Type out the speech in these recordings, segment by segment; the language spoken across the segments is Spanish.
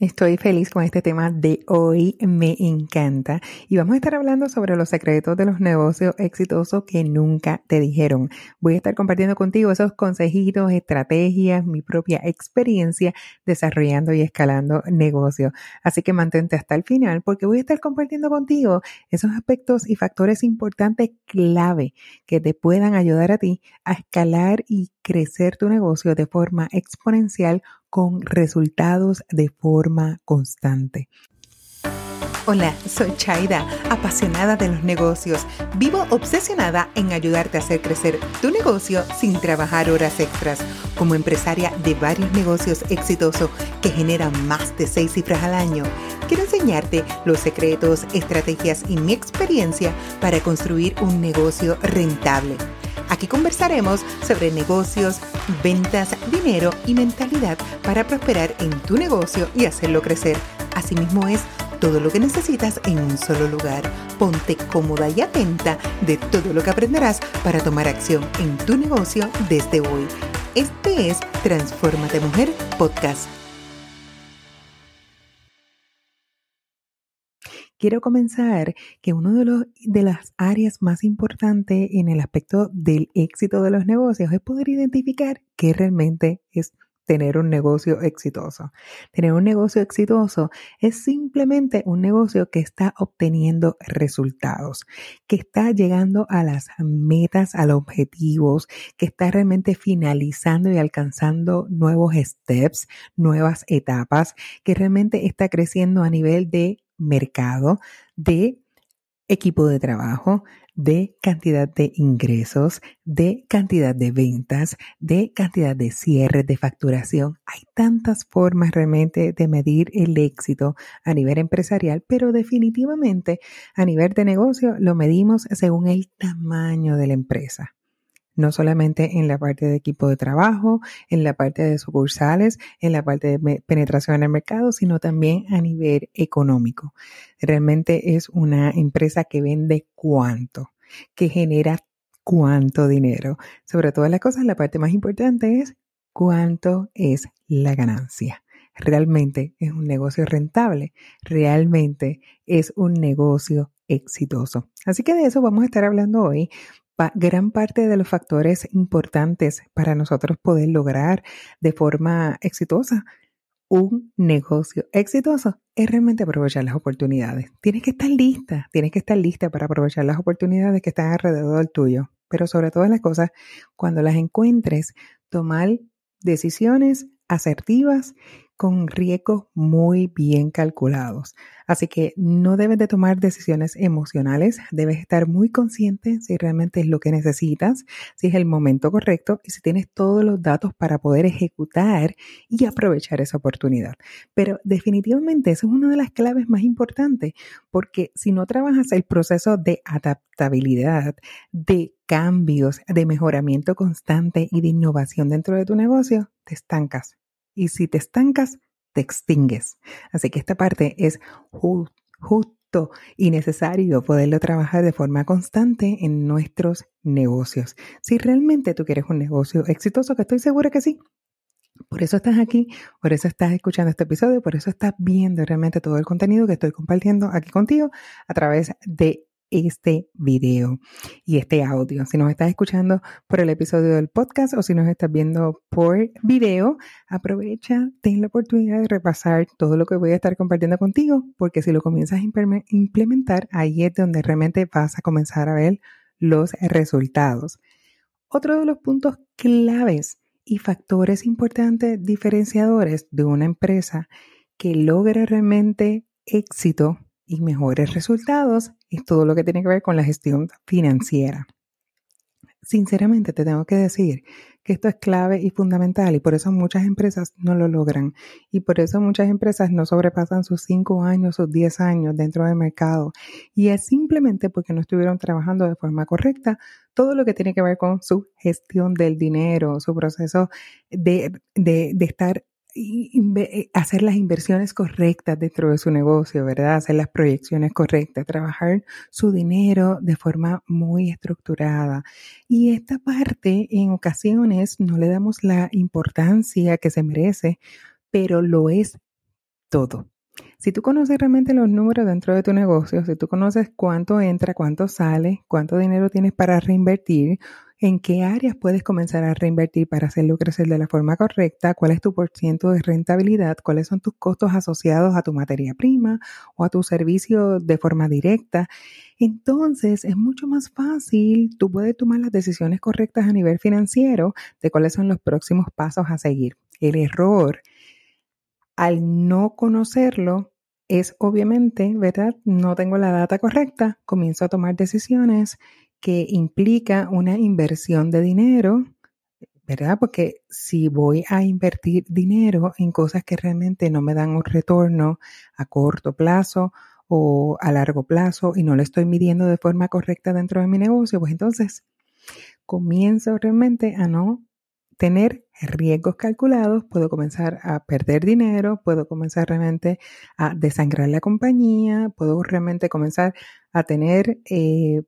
Estoy feliz con este tema de hoy, me encanta. Y vamos a estar hablando sobre los secretos de los negocios exitosos que nunca te dijeron. Voy a estar compartiendo contigo esos consejitos, estrategias, mi propia experiencia desarrollando y escalando negocios. Así que mantente hasta el final porque voy a estar compartiendo contigo esos aspectos y factores importantes clave que te puedan ayudar a ti a escalar y crecer tu negocio de forma exponencial con resultados de forma constante. Hola, soy Chaida, apasionada de los negocios. Vivo obsesionada en ayudarte a hacer crecer tu negocio sin trabajar horas extras. Como empresaria de varios negocios exitosos que generan más de seis cifras al año, quiero enseñarte los secretos, estrategias y mi experiencia para construir un negocio rentable Aquí conversaremos sobre negocios, ventas, dinero y mentalidad para prosperar en tu negocio y hacerlo crecer. Asimismo es todo lo que necesitas en un solo lugar. Ponte cómoda y atenta de todo lo que aprenderás para tomar acción en tu negocio desde hoy. Este es Transformate Mujer Podcast. Quiero comenzar que uno de, los, de las áreas más importantes en el aspecto del éxito de los negocios es poder identificar qué realmente es tener un negocio exitoso. Tener un negocio exitoso es simplemente un negocio que está obteniendo resultados, que está llegando a las metas, a los objetivos, que está realmente finalizando y alcanzando nuevos steps, nuevas etapas, que realmente está creciendo a nivel de mercado, de equipo de trabajo, de cantidad de ingresos, de cantidad de ventas, de cantidad de cierres, de facturación. Hay tantas formas realmente de medir el éxito a nivel empresarial, pero definitivamente a nivel de negocio lo medimos según el tamaño de la empresa no solamente en la parte de equipo de trabajo, en la parte de sucursales, en la parte de penetración en el mercado, sino también a nivel económico. Realmente es una empresa que vende cuánto, que genera cuánto dinero. Sobre todas las cosas, la parte más importante es cuánto es la ganancia. Realmente es un negocio rentable, realmente es un negocio exitoso. Así que de eso vamos a estar hablando hoy gran parte de los factores importantes para nosotros poder lograr de forma exitosa un negocio exitoso es realmente aprovechar las oportunidades. Tienes que estar lista, tienes que estar lista para aprovechar las oportunidades que están alrededor del tuyo. Pero sobre todas las cosas, cuando las encuentres, tomar decisiones asertivas con riesgos muy bien calculados. Así que no debes de tomar decisiones emocionales, debes estar muy consciente si realmente es lo que necesitas, si es el momento correcto y si tienes todos los datos para poder ejecutar y aprovechar esa oportunidad. Pero definitivamente eso es una de las claves más importantes, porque si no trabajas el proceso de adaptabilidad, de cambios, de mejoramiento constante y de innovación dentro de tu negocio, te estancas y si te estancas, te extingues. Así que esta parte es justo y necesario poderlo trabajar de forma constante en nuestros negocios. Si realmente tú quieres un negocio exitoso, que estoy segura que sí, por eso estás aquí, por eso estás escuchando este episodio, por eso estás viendo realmente todo el contenido que estoy compartiendo aquí contigo a través de este video y este audio. Si nos estás escuchando por el episodio del podcast o si nos estás viendo por video, aprovecha, ten la oportunidad de repasar todo lo que voy a estar compartiendo contigo, porque si lo comienzas a implementar, ahí es donde realmente vas a comenzar a ver los resultados. Otro de los puntos claves y factores importantes diferenciadores de una empresa que logra realmente éxito y mejores resultados es todo lo que tiene que ver con la gestión financiera. Sinceramente te tengo que decir que esto es clave y fundamental y por eso muchas empresas no lo logran y por eso muchas empresas no sobrepasan sus 5 años, sus 10 años dentro del mercado y es simplemente porque no estuvieron trabajando de forma correcta todo lo que tiene que ver con su gestión del dinero, su proceso de, de, de estar hacer las inversiones correctas dentro de su negocio, ¿verdad? Hacer las proyecciones correctas, trabajar su dinero de forma muy estructurada. Y esta parte en ocasiones no le damos la importancia que se merece, pero lo es todo. Si tú conoces realmente los números dentro de tu negocio, si tú conoces cuánto entra, cuánto sale, cuánto dinero tienes para reinvertir, en qué áreas puedes comenzar a reinvertir para hacerlo crecer de la forma correcta, cuál es tu porcentaje de rentabilidad, cuáles son tus costos asociados a tu materia prima o a tu servicio de forma directa. Entonces es mucho más fácil, tú puedes tomar las decisiones correctas a nivel financiero de cuáles son los próximos pasos a seguir. El error al no conocerlo, es obviamente, ¿verdad? No tengo la data correcta, comienzo a tomar decisiones que implica una inversión de dinero, ¿verdad? Porque si voy a invertir dinero en cosas que realmente no me dan un retorno a corto plazo o a largo plazo y no lo estoy midiendo de forma correcta dentro de mi negocio, pues entonces comienzo realmente a no tener riesgos calculados, puedo comenzar a perder dinero, puedo comenzar realmente a desangrar la compañía, puedo realmente comenzar a tener eh,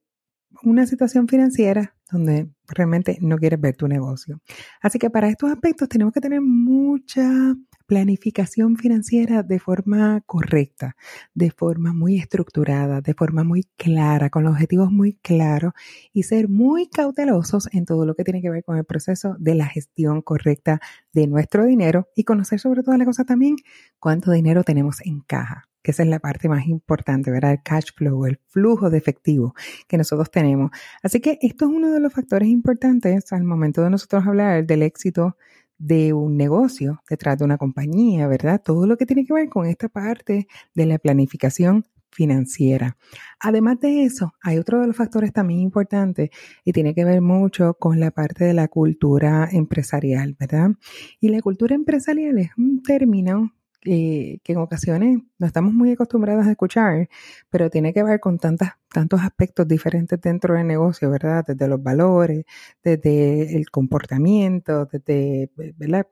una situación financiera donde realmente no quieres ver tu negocio. Así que para estos aspectos tenemos que tener mucha planificación financiera de forma correcta, de forma muy estructurada, de forma muy clara, con los objetivos muy claros y ser muy cautelosos en todo lo que tiene que ver con el proceso de la gestión correcta de nuestro dinero y conocer sobre todas las cosas también cuánto dinero tenemos en caja que esa es la parte más importante, ¿verdad? El cash flow, el flujo de efectivo que nosotros tenemos. Así que esto es uno de los factores importantes al momento de nosotros hablar del éxito de un negocio, detrás de una compañía, ¿verdad? Todo lo que tiene que ver con esta parte de la planificación financiera. Además de eso, hay otro de los factores también importantes y tiene que ver mucho con la parte de la cultura empresarial, ¿verdad? Y la cultura empresarial es un término que, en ocasiones no estamos muy acostumbrados a escuchar, pero tiene que ver con tantas, tantos aspectos diferentes dentro del negocio, ¿verdad? Desde los valores, desde el comportamiento, desde, ¿verdad?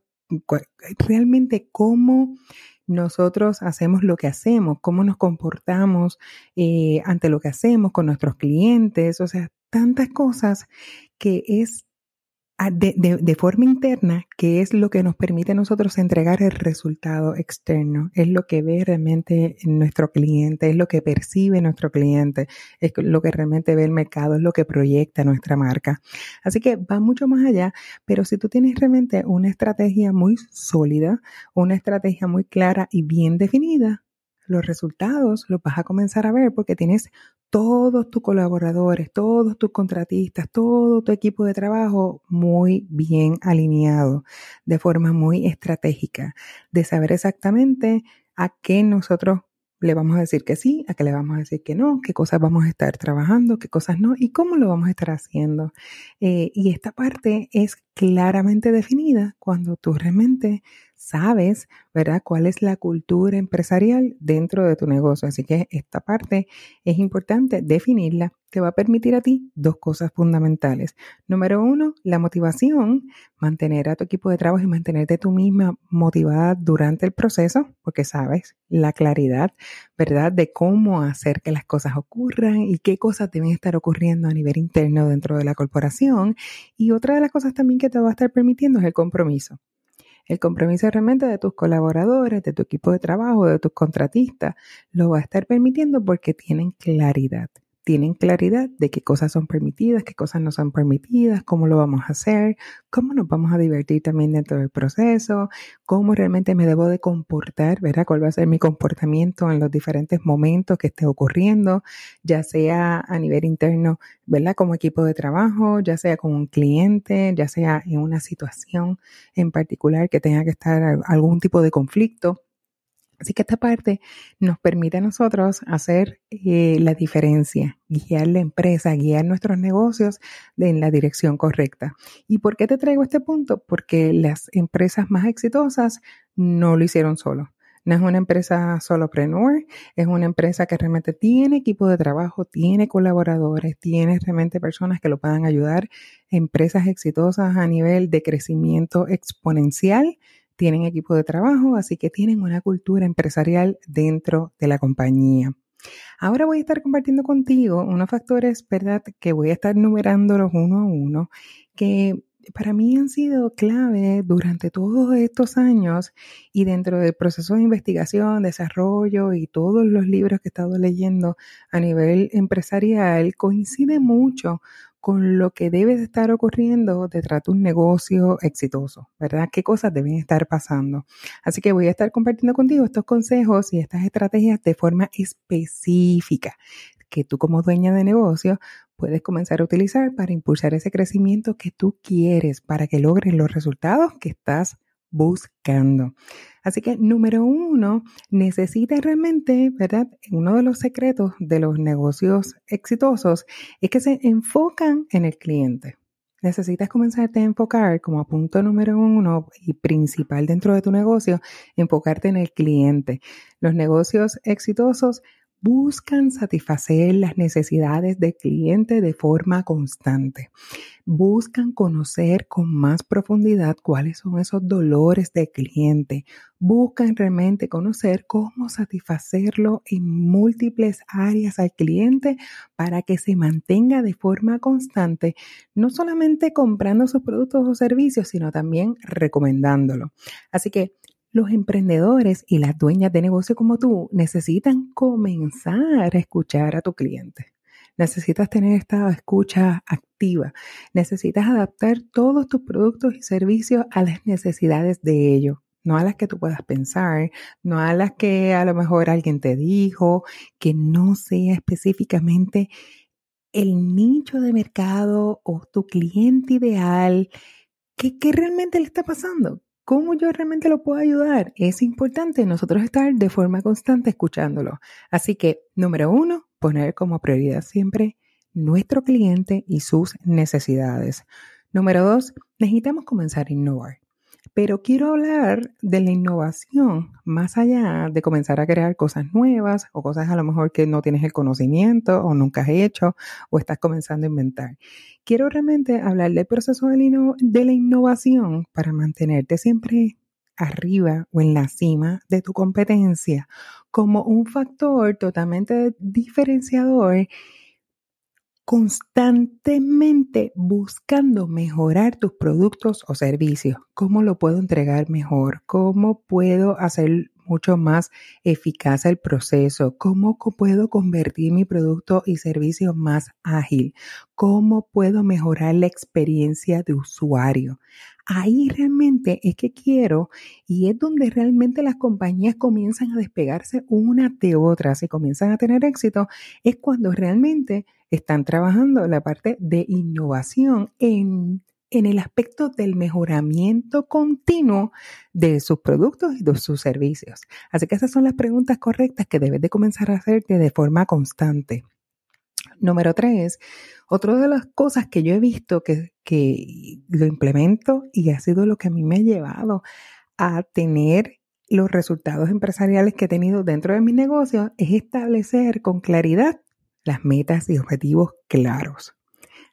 Realmente cómo nosotros hacemos lo que hacemos, cómo nos comportamos eh, ante lo que hacemos con nuestros clientes, o sea, tantas cosas que es de, de, forma interna, que es lo que nos permite a nosotros entregar el resultado externo, es lo que ve realmente nuestro cliente, es lo que percibe nuestro cliente, es lo que realmente ve el mercado, es lo que proyecta nuestra marca. Así que va mucho más allá, pero si tú tienes realmente una estrategia muy sólida, una estrategia muy clara y bien definida, los resultados los vas a comenzar a ver porque tienes todos tus colaboradores, todos tus contratistas, todo tu equipo de trabajo muy bien alineado, de forma muy estratégica, de saber exactamente a qué nosotros le vamos a decir que sí, a qué le vamos a decir que no, qué cosas vamos a estar trabajando, qué cosas no y cómo lo vamos a estar haciendo. Eh, y esta parte es claramente definida cuando tú realmente sabes, ¿verdad?, cuál es la cultura empresarial dentro de tu negocio. Así que esta parte es importante definirla. Te va a permitir a ti dos cosas fundamentales. Número uno, la motivación, mantener a tu equipo de trabajo y mantenerte tú misma motivada durante el proceso, porque sabes la claridad, ¿verdad?, de cómo hacer que las cosas ocurran y qué cosas deben estar ocurriendo a nivel interno dentro de la corporación. Y otra de las cosas también que te va a estar permitiendo es el compromiso. El compromiso realmente de tus colaboradores, de tu equipo de trabajo, de tus contratistas, lo va a estar permitiendo porque tienen claridad tienen claridad de qué cosas son permitidas, qué cosas no son permitidas, cómo lo vamos a hacer, cómo nos vamos a divertir también dentro del proceso, cómo realmente me debo de comportar, ¿verdad? ¿Cuál va a ser mi comportamiento en los diferentes momentos que esté ocurriendo, ya sea a nivel interno, ¿verdad? Como equipo de trabajo, ya sea con un cliente, ya sea en una situación en particular que tenga que estar algún tipo de conflicto Así que esta parte nos permite a nosotros hacer eh, la diferencia, guiar la empresa, guiar nuestros negocios en la dirección correcta. ¿Y por qué te traigo este punto? Porque las empresas más exitosas no lo hicieron solo. No es una empresa solopreneur, es una empresa que realmente tiene equipo de trabajo, tiene colaboradores, tiene realmente personas que lo puedan ayudar. Empresas exitosas a nivel de crecimiento exponencial tienen equipo de trabajo, así que tienen una cultura empresarial dentro de la compañía. Ahora voy a estar compartiendo contigo unos factores, ¿verdad? Que voy a estar numerándolos uno a uno, que para mí han sido clave durante todos estos años y dentro del proceso de investigación, desarrollo y todos los libros que he estado leyendo a nivel empresarial, coincide mucho con lo que debe de estar ocurriendo detrás de un negocio exitoso, ¿verdad? ¿Qué cosas deben estar pasando? Así que voy a estar compartiendo contigo estos consejos y estas estrategias de forma específica que tú como dueña de negocio puedes comenzar a utilizar para impulsar ese crecimiento que tú quieres, para que logres los resultados que estás buscando. Así que número uno, necesitas realmente, ¿verdad? Uno de los secretos de los negocios exitosos es que se enfocan en el cliente. Necesitas comenzarte a enfocar como punto número uno y principal dentro de tu negocio, enfocarte en el cliente. Los negocios exitosos buscan satisfacer las necesidades del cliente de forma constante. Buscan conocer con más profundidad cuáles son esos dolores del cliente. Buscan realmente conocer cómo satisfacerlo en múltiples áreas al cliente para que se mantenga de forma constante, no solamente comprando sus productos o servicios, sino también recomendándolo. Así que los emprendedores y las dueñas de negocio como tú necesitan comenzar a escuchar a tu cliente. Necesitas tener esta escucha activa. Necesitas adaptar todos tus productos y servicios a las necesidades de ellos no a las que tú puedas pensar, no a las que a lo mejor alguien te dijo, que no sea específicamente el nicho de mercado o tu cliente ideal, ¿qué, realmente le está pasando? ¿Cómo yo realmente lo puedo ayudar? Es importante nosotros estar de forma constante escuchándolo. Así que, número uno, poner como prioridad siempre nuestro cliente y sus necesidades. Número dos, necesitamos comenzar a innovar. Pero quiero hablar de la innovación más allá de comenzar a crear cosas nuevas o cosas a lo mejor que no tienes el conocimiento o nunca has hecho o estás comenzando a inventar. Quiero realmente hablar del proceso de la, innovación para mantenerte siempre arriba o en la cima de tu competencia como un factor totalmente diferenciador constantemente buscando mejorar tus productos o servicios. ¿Cómo lo puedo entregar mejor? ¿Cómo puedo hacer mucho más eficaz el proceso? ¿Cómo puedo convertir mi producto y servicio más ágil? ¿Cómo puedo mejorar la experiencia de usuario? Ahí realmente es que quiero y es donde realmente las compañías comienzan a despegarse una de otras y comienzan a tener éxito, es cuando realmente están trabajando la parte de innovación en, en el aspecto del mejoramiento continuo de sus productos y de sus servicios. Así que esas son las preguntas correctas que debes de comenzar a hacerte de forma constante. Número tres, otra de las cosas que yo he visto que, que lo implemento y ha sido lo que a mí me ha llevado a tener los resultados empresariales que he tenido dentro de mis negocios es establecer con claridad las metas y objetivos claros.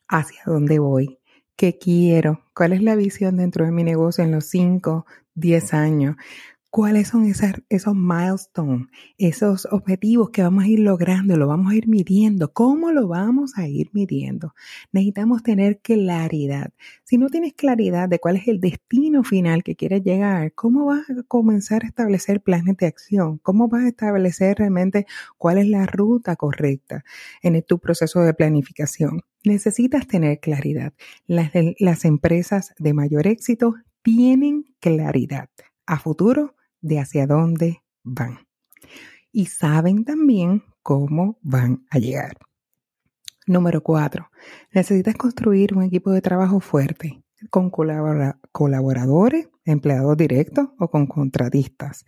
Hacia dónde voy, qué quiero, cuál es la visión dentro de mi negocio en los 5, 10 años, cuáles son esos milestones, esos objetivos que vamos a ir logrando, lo vamos a ir midiendo, cómo lo vamos a ir midiendo. Necesitamos tener claridad. Si no tienes claridad de cuál es el destino final que quieres llegar, ¿cómo vas a comenzar a establecer planes de acción? ¿Cómo vas a establecer realmente cuál es la ruta correcta en tu proceso de planificación? Necesitas tener claridad. Las, las empresas de mayor éxito tienen claridad a futuro de hacia dónde van. Y saben también cómo van a llegar. Número cuatro, necesitas construir un equipo de trabajo fuerte con colaboradores, empleados directos o con contratistas.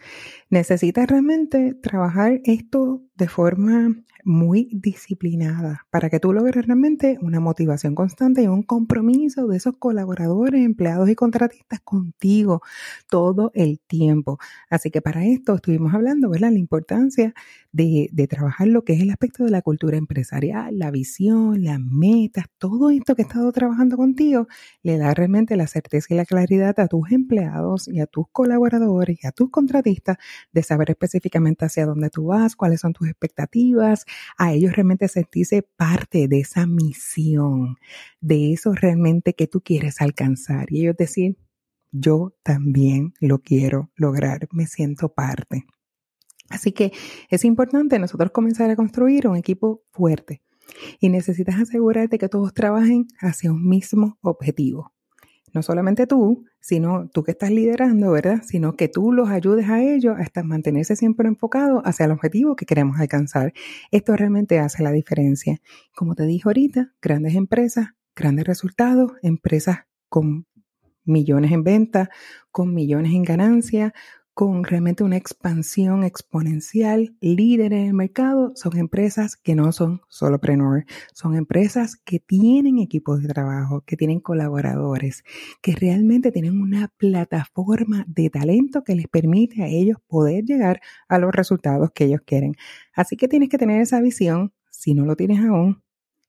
Necesitas realmente trabajar esto de forma muy disciplinada para que tú logres realmente una motivación constante y un compromiso de esos colaboradores, empleados y contratistas contigo todo el tiempo. Así que para esto estuvimos hablando, ¿verdad? La importancia de, de trabajar lo que es el aspecto de la cultura empresarial, la visión, las metas, todo esto que he estado trabajando contigo, le da realmente la certeza y la claridad a tus empleados y a tus colaboradores y a tus contratistas de saber específicamente hacia dónde tú vas, cuáles son tus expectativas, a ellos realmente sentirse parte de esa misión, de eso realmente que tú quieres alcanzar y ellos decir, yo también lo quiero lograr, me siento parte. Así que es importante nosotros comenzar a construir un equipo fuerte y necesitas asegurarte que todos trabajen hacia un mismo objetivo. No solamente tú, sino tú que estás liderando, ¿verdad? Sino que tú los ayudes a ellos hasta mantenerse siempre enfocados hacia el objetivo que queremos alcanzar. Esto realmente hace la diferencia. Como te dije ahorita, grandes empresas, grandes resultados, empresas con millones en venta, con millones en ganancia, con realmente una expansión exponencial, líder en el mercado, son empresas que no son solopreneur, son empresas que tienen equipos de trabajo, que tienen colaboradores, que realmente tienen una plataforma de talento que les permite a ellos poder llegar a los resultados que ellos quieren. Así que tienes que tener esa visión, si no lo tienes aún,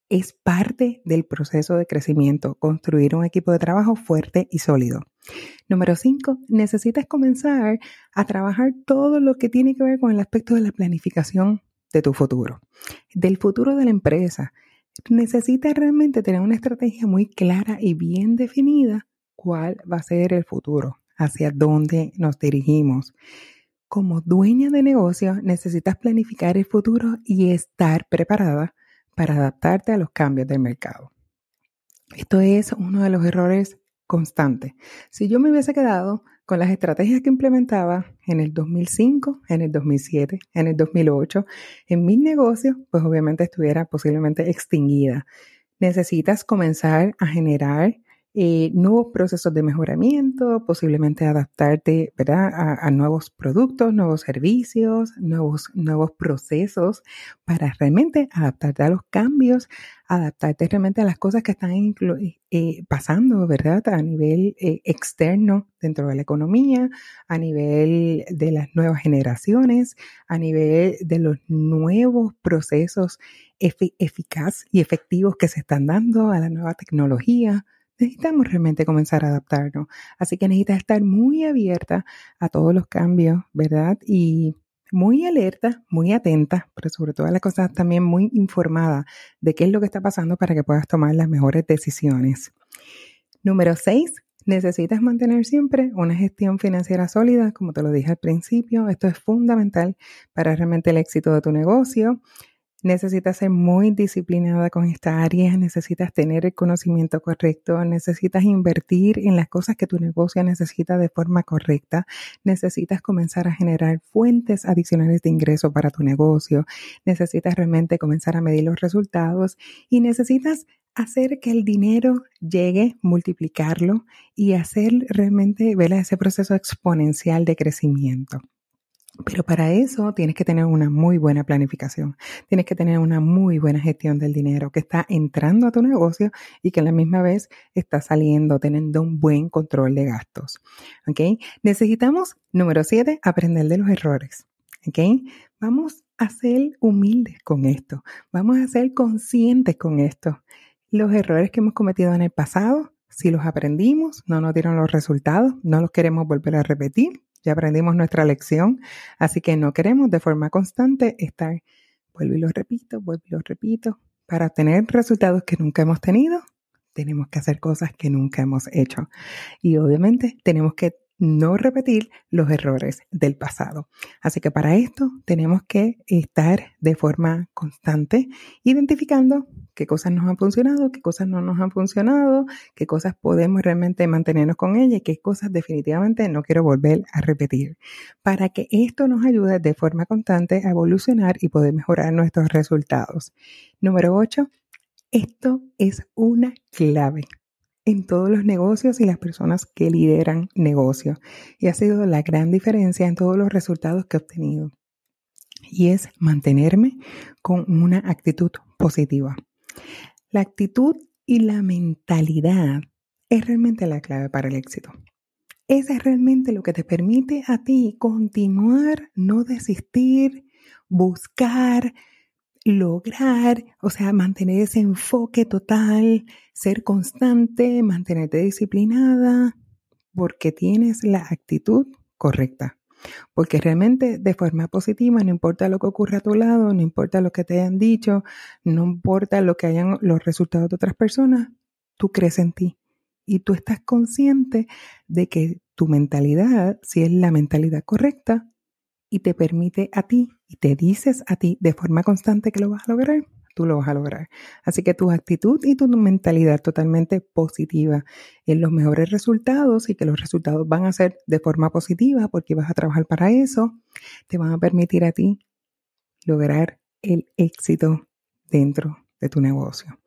es parte del proceso de crecimiento, construir un equipo de trabajo fuerte y sólido. Número cinco, necesitas comenzar a trabajar todo lo que tiene que ver con el aspecto de la planificación de tu futuro, del futuro de la empresa. Necesitas realmente tener una estrategia muy clara y bien definida cuál va a ser el futuro, hacia dónde nos dirigimos. Como dueña de negocio, necesitas planificar el futuro y estar preparada para adaptarte a los cambios del mercado. Esto es uno de los errores constantes. Si yo me hubiese quedado con las estrategias que implementaba en el 2005, en el 2007, en el 2008, en mis negocios, pues obviamente estuviera posiblemente extinguida. Necesitas comenzar a generar eh, nuevos procesos de mejoramiento, posiblemente adaptarte ¿verdad? A, nuevos productos, nuevos servicios, nuevos, nuevos procesos para realmente adaptarte a los cambios, adaptarte realmente a las cosas que están eh, pasando ¿verdad? a nivel eh, externo dentro de la economía, a nivel de las nuevas generaciones, a nivel de los nuevos procesos eficaz y efectivos que se están dando a la nueva tecnología necesitamos realmente comenzar a adaptarnos. Así que necesitas estar muy abierta a todos los cambios, ¿verdad? Y muy alerta, muy atenta, pero sobre todas las cosas también muy informada de qué es lo que está pasando para que puedas tomar las mejores decisiones. Número 6. Necesitas mantener siempre una gestión financiera sólida, como te lo dije al principio. Esto es fundamental para realmente el éxito de tu negocio. Necesitas ser muy disciplinada con esta área, necesitas tener el conocimiento correcto, necesitas invertir en las cosas que tu negocio necesita de forma correcta, necesitas comenzar a generar fuentes adicionales de ingreso para tu negocio, necesitas realmente comenzar a medir los resultados y necesitas hacer que el dinero llegue, multiplicarlo y hacer realmente ver ese proceso exponencial de crecimiento. Pero para eso tienes que tener una muy buena planificación, tienes que tener una muy buena gestión del dinero que está entrando a tu negocio y que a la misma vez está saliendo, teniendo un buen control de gastos. ¿Ok? Necesitamos, número siete, aprender de los errores. ¿Ok? Vamos a ser humildes con esto, vamos a ser conscientes con esto. Los errores que hemos cometido en el pasado, si los aprendimos, no nos dieron los resultados, no los queremos volver a repetir, ya aprendimos nuestra lección, así que no queremos de forma constante estar, vuelvo y lo repito, vuelvo y lo repito, para tener resultados que nunca hemos tenido, tenemos que hacer cosas que nunca hemos hecho. Y obviamente tenemos que no repetir los errores del pasado. Así que para esto tenemos que estar de forma constante identificando qué cosas nos han funcionado, qué cosas no nos han funcionado, qué cosas podemos realmente mantenernos con ellas y qué cosas definitivamente no quiero volver a repetir. Para que esto nos ayude de forma constante a evolucionar y poder mejorar nuestros resultados. Número 8. Esto es una clave en todos los negocios y las personas que lideran negocios. Y ha sido la gran diferencia en todos los resultados que he obtenido. Y es mantenerme con una actitud positiva. La actitud y la mentalidad es realmente la clave para el éxito. Esa es realmente lo que te permite a ti continuar, no desistir, buscar, lograr, o sea, mantener ese enfoque total, ser constante, mantenerte disciplinada, porque tienes la actitud correcta. Porque realmente de forma positiva, no importa lo que ocurra a tu lado, no importa lo que te hayan dicho, no importa lo que hayan los resultados de otras personas, tú crees en ti. Y tú estás consciente de que tu mentalidad, si es la mentalidad correcta, y te permite a ti, y te dices a ti de forma constante que lo vas a lograr, tú lo vas a lograr. Así que tu actitud y tu mentalidad totalmente positiva en los mejores resultados y que los resultados van a ser de forma positiva porque vas a trabajar para eso, te van a permitir a ti lograr el éxito dentro de tu negocio.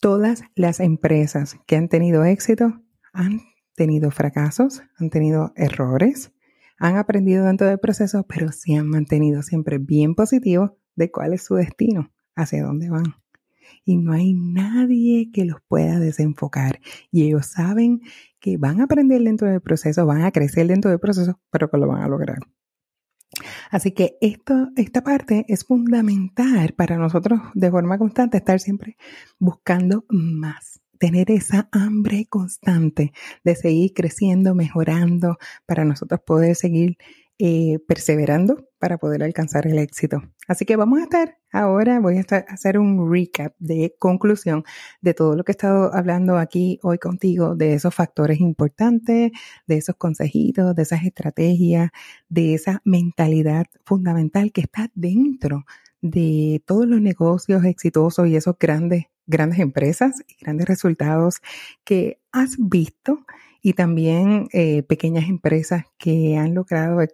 Todas las empresas que han tenido éxito han tenido fracasos, han tenido errores, han aprendido dentro del proceso, pero se han mantenido siempre bien positivos de cuál es su destino hacia dónde van. Y no hay nadie que los pueda desenfocar. Y ellos saben que van a aprender dentro del proceso, van a crecer dentro del proceso, pero que lo van a lograr. Así que esto, esta parte es fundamental para nosotros de forma constante estar siempre buscando más, tener esa hambre constante de seguir creciendo, mejorando, para nosotros poder seguir eh, perseverando para poder alcanzar el éxito. Así que vamos a estar ahora, voy a, hacer un recap de conclusión de todo lo que he estado hablando aquí hoy contigo, de esos factores importantes, de esos consejitos, de esas estrategias, de esa mentalidad fundamental que está dentro de todos los negocios exitosos y esos grandes, grandes empresas y grandes resultados que has visto y también eh, pequeñas empresas que han logrado eh,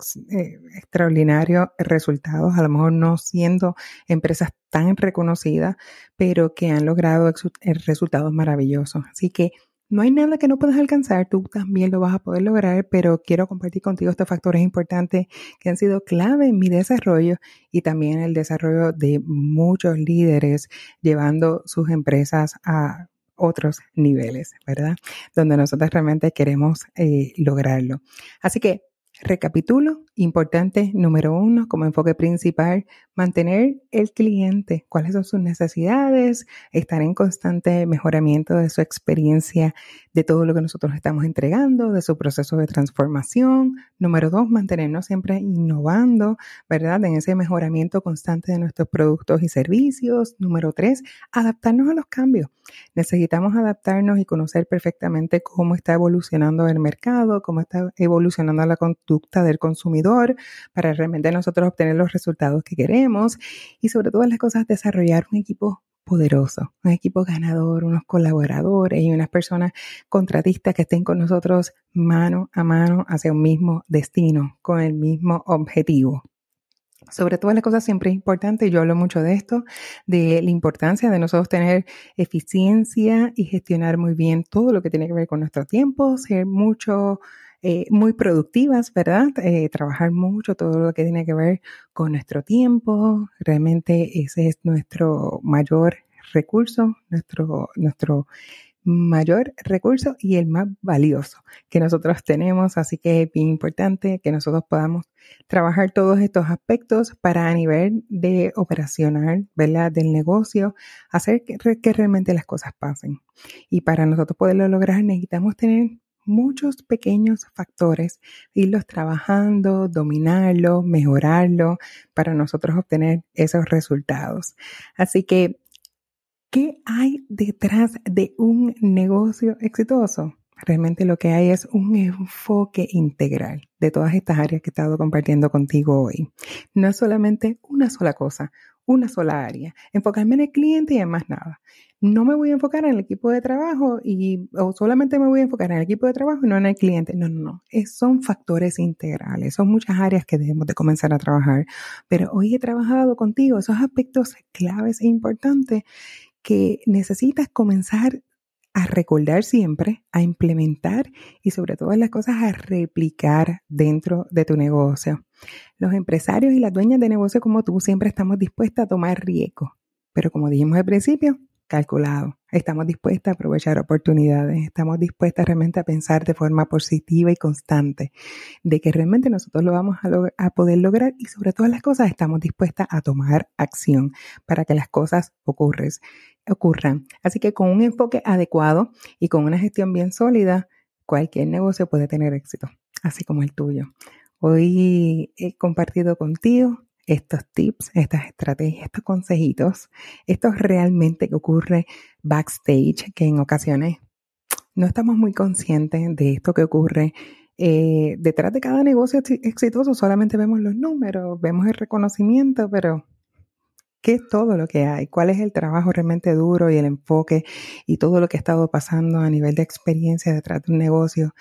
extraordinarios resultados, a lo mejor no siendo empresas tan reconocidas, pero que han logrado eh, resultados maravillosos. Así que no hay nada que no puedas alcanzar, tú también lo vas a poder lograr, pero quiero compartir contigo estos factores importantes que han sido clave en mi desarrollo y también el desarrollo de muchos líderes llevando sus empresas a otros niveles, ¿verdad? Donde nosotros realmente queremos eh, lograrlo. Así que recapitulo, importante número uno como enfoque principal, mantener el cliente, cuáles son sus necesidades, estar en constante mejoramiento de su experiencia, de todo lo que nosotros estamos entregando, de su proceso de transformación. Número dos, mantenernos siempre innovando, ¿verdad? En ese mejoramiento constante de nuestros productos y servicios. Número tres, adaptarnos a los cambios. Necesitamos adaptarnos y conocer perfectamente cómo está evolucionando el mercado, cómo está evolucionando la conducta del consumidor para realmente nosotros obtener los resultados que queremos y sobre todas las cosas desarrollar un equipo poderoso, un equipo ganador, unos colaboradores y unas personas contratistas que estén con nosotros mano a mano hacia un mismo destino, con el mismo objetivo. Sobre todas las cosas siempre es importante, yo hablo mucho de esto, de la importancia de nosotros tener eficiencia y gestionar muy bien todo lo que tiene que ver con nuestro tiempo, ser mucho, eh, muy productivas, ¿verdad? Eh, trabajar mucho todo lo que tiene que ver con nuestro tiempo, realmente ese es nuestro mayor recurso, nuestro, nuestro mayor recurso y el más valioso que nosotros tenemos. Así que es bien importante que nosotros podamos trabajar todos estos aspectos para a nivel de operacional, ¿verdad? Del negocio, hacer que, que realmente las cosas pasen. Y para nosotros poderlo lograr necesitamos tener muchos pequeños factores, irlos trabajando, dominarlos, mejorarlos para nosotros obtener esos resultados. Así que ¿Qué hay detrás de un negocio exitoso? Realmente lo que hay es un enfoque integral de todas estas áreas que he estado compartiendo contigo hoy. No es solamente una sola cosa, una sola área. Enfocarme en el cliente y en más nada. No me voy a enfocar en el equipo de trabajo y o solamente me voy a enfocar en el equipo de trabajo y no en el cliente. No, no, no. Son factores integrales. Son muchas áreas que debemos de comenzar a trabajar. Pero hoy he trabajado contigo esos aspectos claves e importantes que necesitas comenzar a recordar siempre, a implementar y sobre todas las cosas a replicar dentro de tu negocio. Los empresarios y las dueñas de negocio como tú siempre estamos dispuestos a tomar riesgo, pero como dijimos al principio, calculado. Estamos dispuestos a aprovechar oportunidades, estamos dispuestos realmente a pensar de forma positiva y constante de que realmente nosotros lo vamos a, poder lograr y sobre todas las cosas estamos dispuestas a tomar acción para que las cosas ocurran. Así que con un enfoque adecuado y con una gestión bien sólida, cualquier negocio puede tener éxito, así como el tuyo. Hoy he compartido contigo estos tips, estas estrategias, estos consejitos. Esto es realmente que ocurre backstage, que en ocasiones no estamos muy conscientes de esto que ocurre eh, detrás de cada negocio exitoso. Solamente vemos los números, vemos el reconocimiento, pero ¿qué es todo lo que hay? ¿Cuál es el trabajo realmente duro y el enfoque y todo lo que ha estado pasando a nivel de experiencia detrás de un negocio?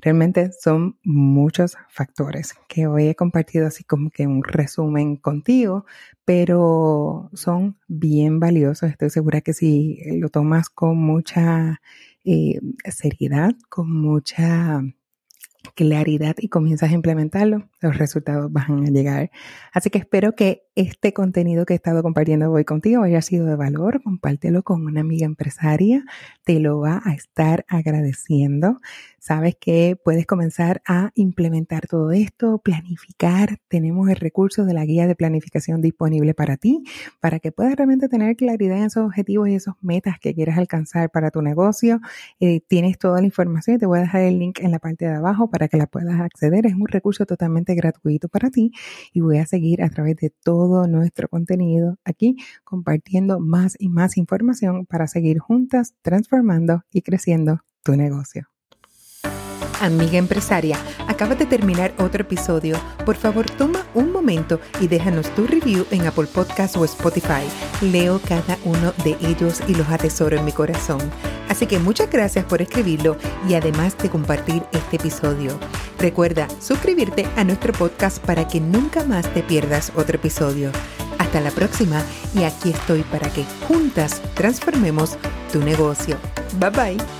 Realmente son muchos factores que hoy he compartido así como que un resumen contigo, pero son bien valiosos. Estoy segura que si lo tomas con mucha eh, seriedad, con mucha claridad y comienzas a implementarlo, los resultados van a llegar. Así que espero que este contenido que he estado compartiendo hoy contigo haya sido de valor. Compártelo con una amiga empresaria, te lo va a estar agradeciendo. Sabes que puedes comenzar a implementar todo esto, planificar. Tenemos el recurso de la guía de planificación disponible para ti, para que puedas realmente tener claridad en esos objetivos y esos metas que quieras alcanzar para tu negocio. Eh, tienes toda la información te voy a dejar el link en la parte de para que la puedas acceder. Es un recurso totalmente gratuito para ti y voy a seguir a través de todo nuestro contenido aquí compartiendo más y más información para seguir juntas transformando y creciendo tu negocio. Amiga empresaria, acabas de terminar otro episodio. Por favor, toma un momento y déjanos tu review en Apple Podcast o Spotify. Leo cada uno de ellos y los atesoro en mi corazón. Así que muchas gracias por escribirlo y además de compartir este episodio. Recuerda suscribirte a nuestro podcast para que nunca más te pierdas otro episodio. Hasta la próxima y aquí estoy para que juntas transformemos tu negocio. Bye bye.